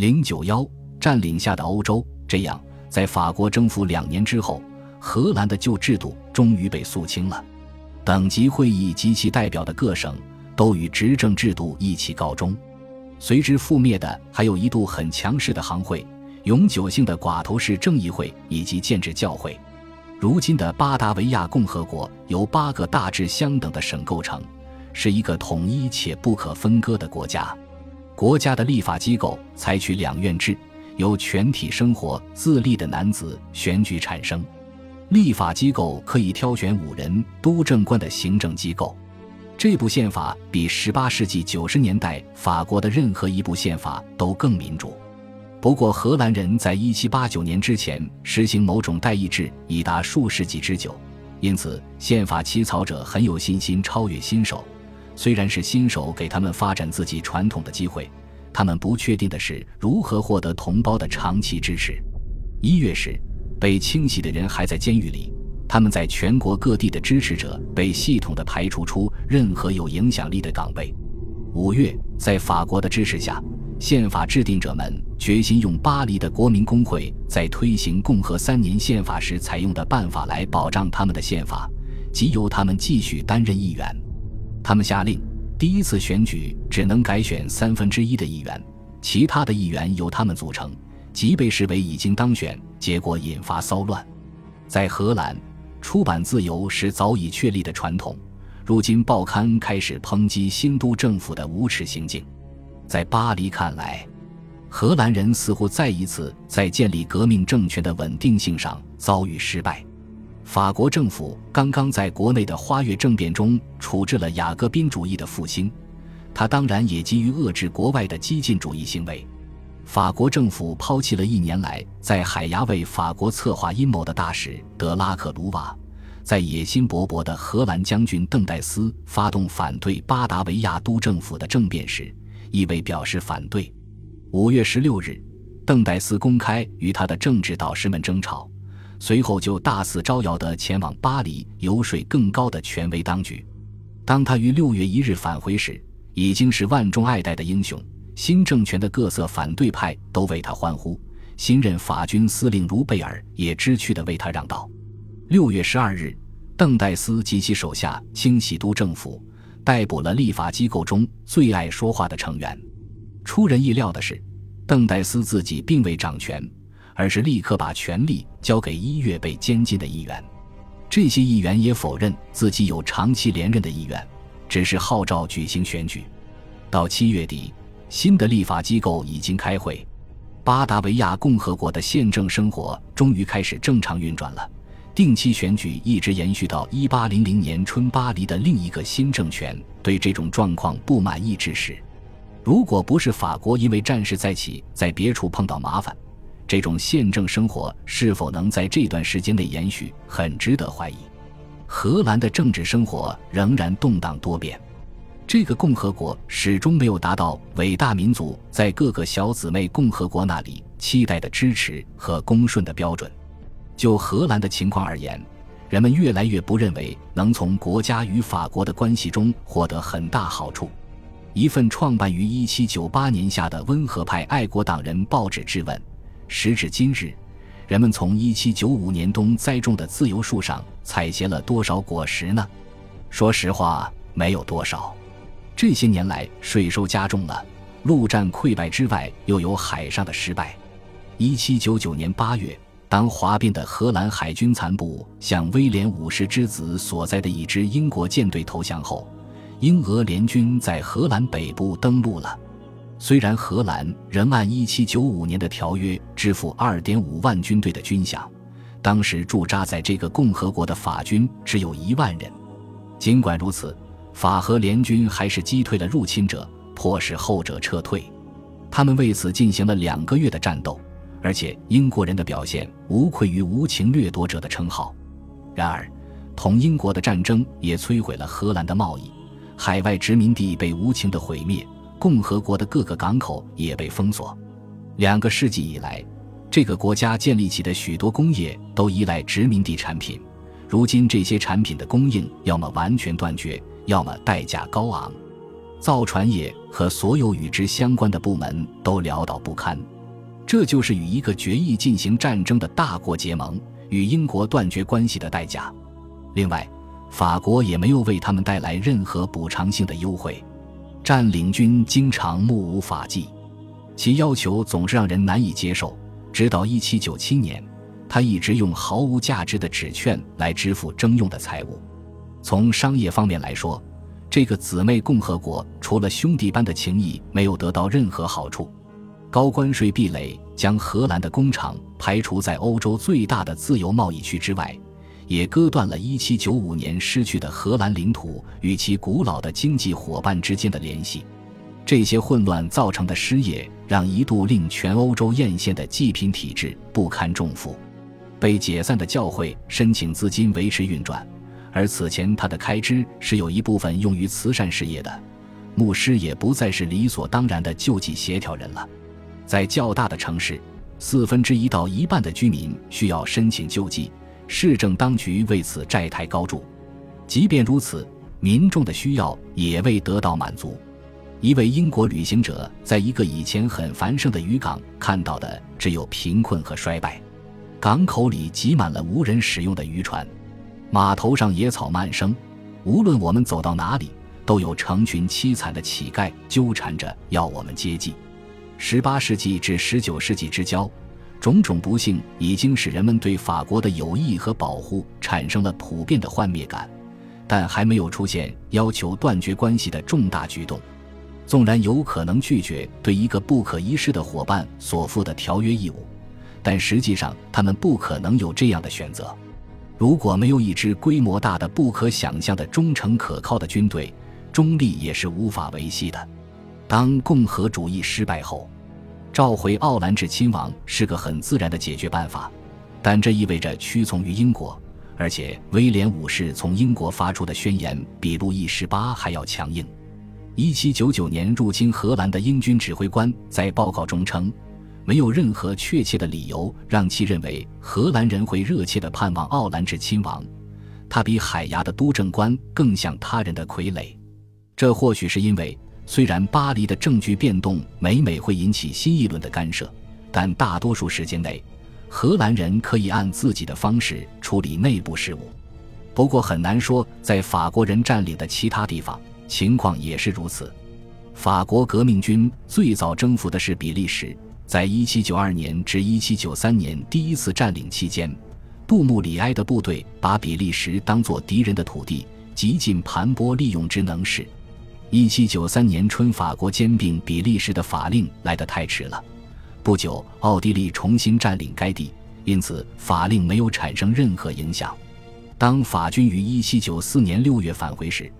零九幺占领下的欧洲。这样，在法国征服两年之后，荷兰的旧制度终于被肃清了。等级会议及其代表的各省都与执政制度一起告终。随之覆灭的还有一度很强势的行会、永久性的寡头式正义会以及建制教会。如今的巴达维亚共和国由八个大致相等的省构成，是一个统一且不可分割的国家。国家的立法机构采取两院制，由全体生活自立的男子选举产生。立法机构可以挑选五人督政官的行政机构。这部宪法比18世纪90年代法国的任何一部宪法都更民主。不过，荷兰人在1789年之前实行某种代议制已达数世纪之久，因此宪法起草者很有信心超越新手。虽然是新手给他们发展自己传统的机会，他们不确定的是如何获得同胞的长期支持。一月时，被清洗的人还在监狱里。他们在全国各地的支持者被系统的排除出任何有影响力的岗位。五月，在法国的支持下，宪法制定者们决心用巴黎的国民工会在推行共和三年宪法时采用的办法来保障他们的宪法，即由他们继续担任议员。他们下令，第一次选举只能改选三分之一的议员，其他的议员由他们组成，即被视为已经当选。结果引发骚乱，在荷兰。出版自由是早已确立的传统，如今报刊开始抨击新都政府的无耻行径。在巴黎看来，荷兰人似乎再一次在建立革命政权的稳定性上遭遇失败。法国政府刚刚在国内的花月政变中处置了雅各宾主义的复兴，他当然也急于遏制国外的激进主义行为。法国政府抛弃了一年来在海牙为法国策划阴谋的大使德拉克鲁瓦，在野心勃勃的荷兰将军邓戴斯发动反对巴达维亚都政府的政变时，亦未表示反对。五月十六日，邓戴斯公开与他的政治导师们争吵，随后就大肆招摇地前往巴黎游说更高的权威当局。当他于六月一日返回时，已经是万众爱戴的英雄。新政权的各色反对派都为他欢呼，新任法军司令卢贝尔也知趣地为他让道。六月十二日，邓戴斯及其手下清洗都政府，逮捕了立法机构中最爱说话的成员。出人意料的是，邓戴斯自己并未掌权，而是立刻把权力交给一月被监禁的议员。这些议员也否认自己有长期连任的意愿，只是号召举行选举。到七月底。新的立法机构已经开会，巴达维亚共和国的宪政生活终于开始正常运转了。定期选举一直延续到一八零零年春，巴黎的另一个新政权对这种状况不满意之时，如果不是法国因为战事再起，在别处碰到麻烦，这种宪政生活是否能在这段时间内延续，很值得怀疑。荷兰的政治生活仍然动荡多变。这个共和国始终没有达到伟大民族在各个小姊妹共和国那里期待的支持和恭顺的标准。就荷兰的情况而言，人们越来越不认为能从国家与法国的关系中获得很大好处。一份创办于1798年下的温和派爱国党人报纸质问：时至今日，人们从1795年冬栽种的自由树上采撷了多少果实呢？说实话，没有多少。这些年来，税收加重了，陆战溃败之外，又有海上的失败。一七九九年八月，当哗变的荷兰海军残部向威廉五世之子所在的一支英国舰队投降后，英俄联军在荷兰北部登陆了。虽然荷兰仍按一七九五年的条约支付二点五万军队的军饷，当时驻扎在这个共和国的法军只有一万人。尽管如此。法荷联军还是击退了入侵者，迫使后者撤退。他们为此进行了两个月的战斗，而且英国人的表现无愧于无情掠夺者的称号。然而，同英国的战争也摧毁了荷兰的贸易，海外殖民地被无情的毁灭，共和国的各个港口也被封锁。两个世纪以来，这个国家建立起的许多工业都依赖殖民地产品，如今这些产品的供应要么完全断绝。要么代价高昂，造船业和所有与之相关的部门都潦倒不堪。这就是与一个决意进行战争的大国结盟，与英国断绝关系的代价。另外，法国也没有为他们带来任何补偿性的优惠。占领军经常目无法纪，其要求总是让人难以接受。直到1797年，他一直用毫无价值的纸券来支付征用的财物。从商业方面来说，这个姊妹共和国除了兄弟般的情谊，没有得到任何好处。高关税壁垒将荷兰的工厂排除在欧洲最大的自由贸易区之外。也割断了1795年失去的荷兰领土与其古老的经济伙伴之间的联系。这些混乱造成的失业，让一度令全欧洲艳羡的济贫体制不堪重负。被解散的教会申请资金维持运转，而此前他的开支是有一部分用于慈善事业的。牧师也不再是理所当然的救济协调人了。在较大的城市，四分之一到一半的居民需要申请救济。市政当局为此债台高筑，即便如此，民众的需要也未得到满足。一位英国旅行者在一个以前很繁盛的渔港看到的只有贫困和衰败，港口里挤满了无人使用的渔船，码头上野草漫生，无论我们走到哪里，都有成群凄惨的乞丐纠缠着要我们接济。十八世纪至十九世纪之交。种种不幸已经使人们对法国的友谊和保护产生了普遍的幻灭感，但还没有出现要求断绝关系的重大举动。纵然有可能拒绝对一个不可一世的伙伴所负的条约义务，但实际上他们不可能有这样的选择。如果没有一支规模大的、不可想象的忠诚可靠的军队，中立也是无法维系的。当共和主义失败后。召回奥兰治亲王是个很自然的解决办法，但这意味着屈从于英国，而且威廉五世从英国发出的宣言比路易十八还要强硬。一七九九年入侵荷兰的英军指挥官在报告中称，没有任何确切的理由让其认为荷兰人会热切地盼望奥兰治亲王，他比海牙的督政官更像他人的傀儡。这或许是因为。虽然巴黎的政局变动每每会引起新一轮的干涉，但大多数时间内，荷兰人可以按自己的方式处理内部事务。不过很难说，在法国人占领的其他地方情况也是如此。法国革命军最早征服的是比利时，在1792年至1793年第一次占领期间，杜穆里埃的部队把比利时当作敌人的土地，极尽盘剥利用之能事。一七九三年春，法国兼并比利时的法令来得太迟了。不久，奥地利重新占领该地，因此法令没有产生任何影响。当法军于一七九四年六月返回时，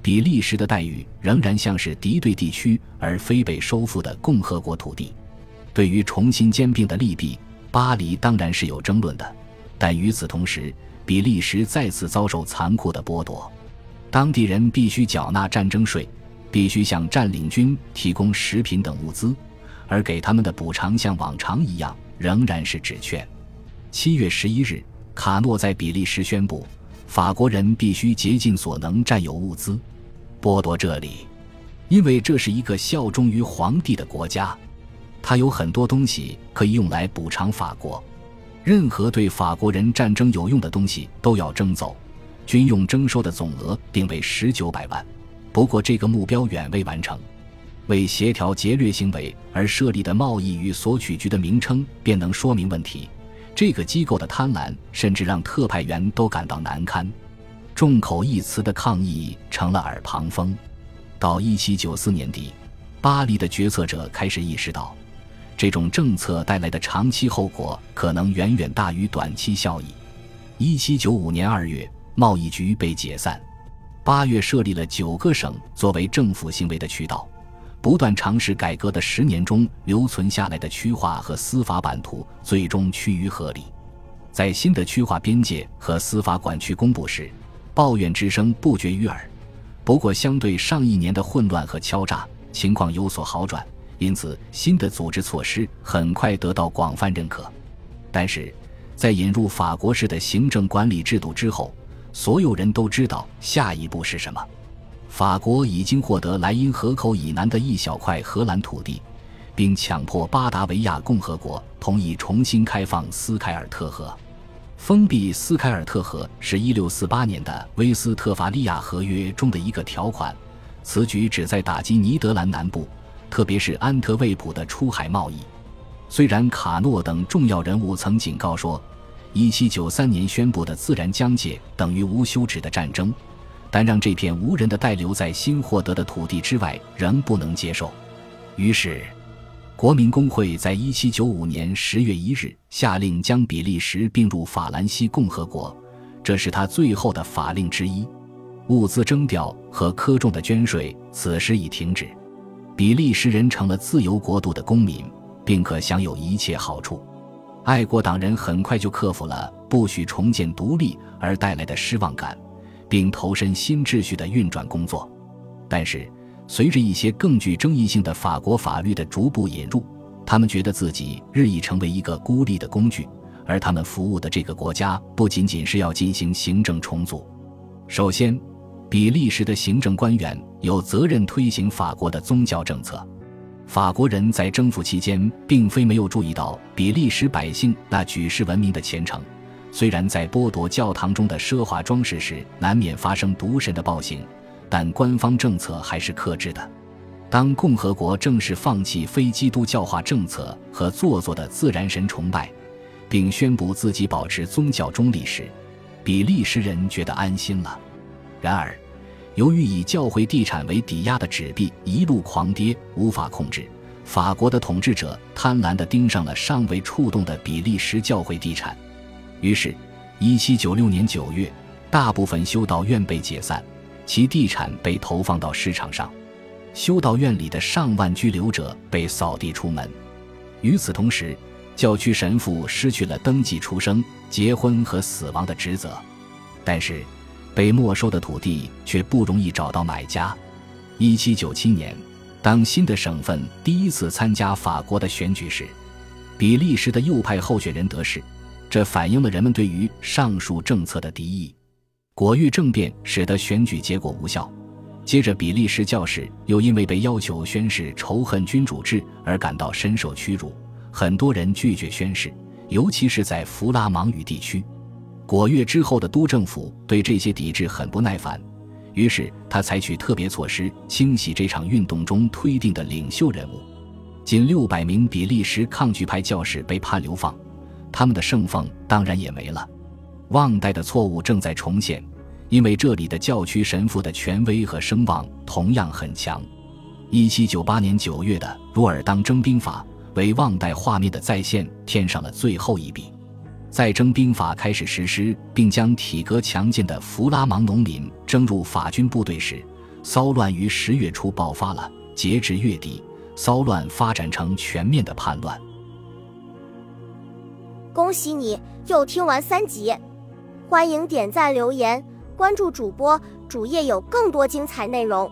比利时的待遇仍然像是敌对地区，而非被收复的共和国土地。对于重新兼并的利弊，巴黎当然是有争论的。但与此同时，比利时再次遭受残酷的剥夺。当地人必须缴纳战争税，必须向占领军提供食品等物资，而给他们的补偿像往常一样仍然是纸券。七月十一日，卡诺在比利时宣布，法国人必须竭尽所能占有物资，剥夺这里，因为这是一个效忠于皇帝的国家，他有很多东西可以用来补偿法国，任何对法国人战争有用的东西都要征走。军用征收的总额定为十九百万，不过这个目标远未完成。为协调劫掠行为而设立的贸易与索取局的名称便能说明问题。这个机构的贪婪甚至让特派员都感到难堪。众口一词的抗议成了耳旁风。到一七九四年底，巴黎的决策者开始意识到，这种政策带来的长期后果可能远远大于短期效益。一七九五年二月。贸易局被解散，八月设立了九个省作为政府行为的渠道，不断尝试改革的十年中留存下来的区划和司法版图最终趋于合理。在新的区划边界和司法管区公布时，抱怨之声不绝于耳。不过，相对上一年的混乱和敲诈，情况有所好转，因此新的组织措施很快得到广泛认可。但是，在引入法国式的行政管理制度之后，所有人都知道下一步是什么。法国已经获得莱茵河口以南的一小块荷兰土地，并强迫巴达维亚共和国同意重新开放斯凯尔特河。封闭斯凯尔特河是一六四八年的威斯特伐利亚合约中的一个条款，此举旨在打击尼德兰南部，特别是安特卫普的出海贸易。虽然卡诺等重要人物曾警告说，一七九三年宣布的自然疆界等于无休止的战争，但让这片无人的带留在新获得的土地之外仍不能接受。于是。国民工会在一七九五年十月一日下令将比利时并入法兰西共和国，这是他最后的法令之一。物资征调和苛重的捐税此时已停止，比利时人成了自由国度的公民，并可享有一切好处。爱国党人很快就克服了不许重建独立而带来的失望感，并投身新秩序的运转工作。但是。随着一些更具争议性的法国法律的逐步引入，他们觉得自己日益成为一个孤立的工具，而他们服务的这个国家不仅仅是要进行行政重组。首先，比利时的行政官员有责任推行法国的宗教政策。法国人在征服期间并非没有注意到比利时百姓那举世闻名的虔诚，虽然在剥夺教堂中的奢华装饰时难免发生渎神的暴行。但官方政策还是克制的。当共和国正式放弃非基督教化政策和做作的自然神崇拜，并宣布自己保持宗教中立时，比利时人觉得安心了。然而，由于以教会地产为抵押的纸币一路狂跌，无法控制，法国的统治者贪婪地盯上了尚未触动的比利时教会地产。于是，1796年9月，大部分修道院被解散。其地产被投放到市场上，修道院里的上万居留者被扫地出门。与此同时，教区神父失去了登记出生、结婚和死亡的职责。但是，被没收的土地却不容易找到买家。1797年，当新的省份第一次参加法国的选举时，比利时的右派候选人得势，这反映了人们对于上述政策的敌意。果遇政变使得选举结果无效，接着比利时教士又因为被要求宣誓仇恨君主制而感到深受屈辱，很多人拒绝宣誓，尤其是在弗拉芒语地区。果月之后的都政府对这些抵制很不耐烦，于是他采取特别措施清洗这场运动中推定的领袖人物。近六百名比利时抗拒派教士被判流放，他们的圣奉当然也没了。忘代的错误正在重现，因为这里的教区神父的权威和声望同样很强。一七九八年九月的《鲁尔当征兵法》为忘代画面的再现添上了最后一笔。在征兵法开始实施，并将体格强健的弗拉芒农民征入法军部队时，骚乱于十月初爆发了。截至月底，骚乱发展成全面的叛乱。恭喜你又听完三集。欢迎点赞、留言、关注主播，主页有更多精彩内容。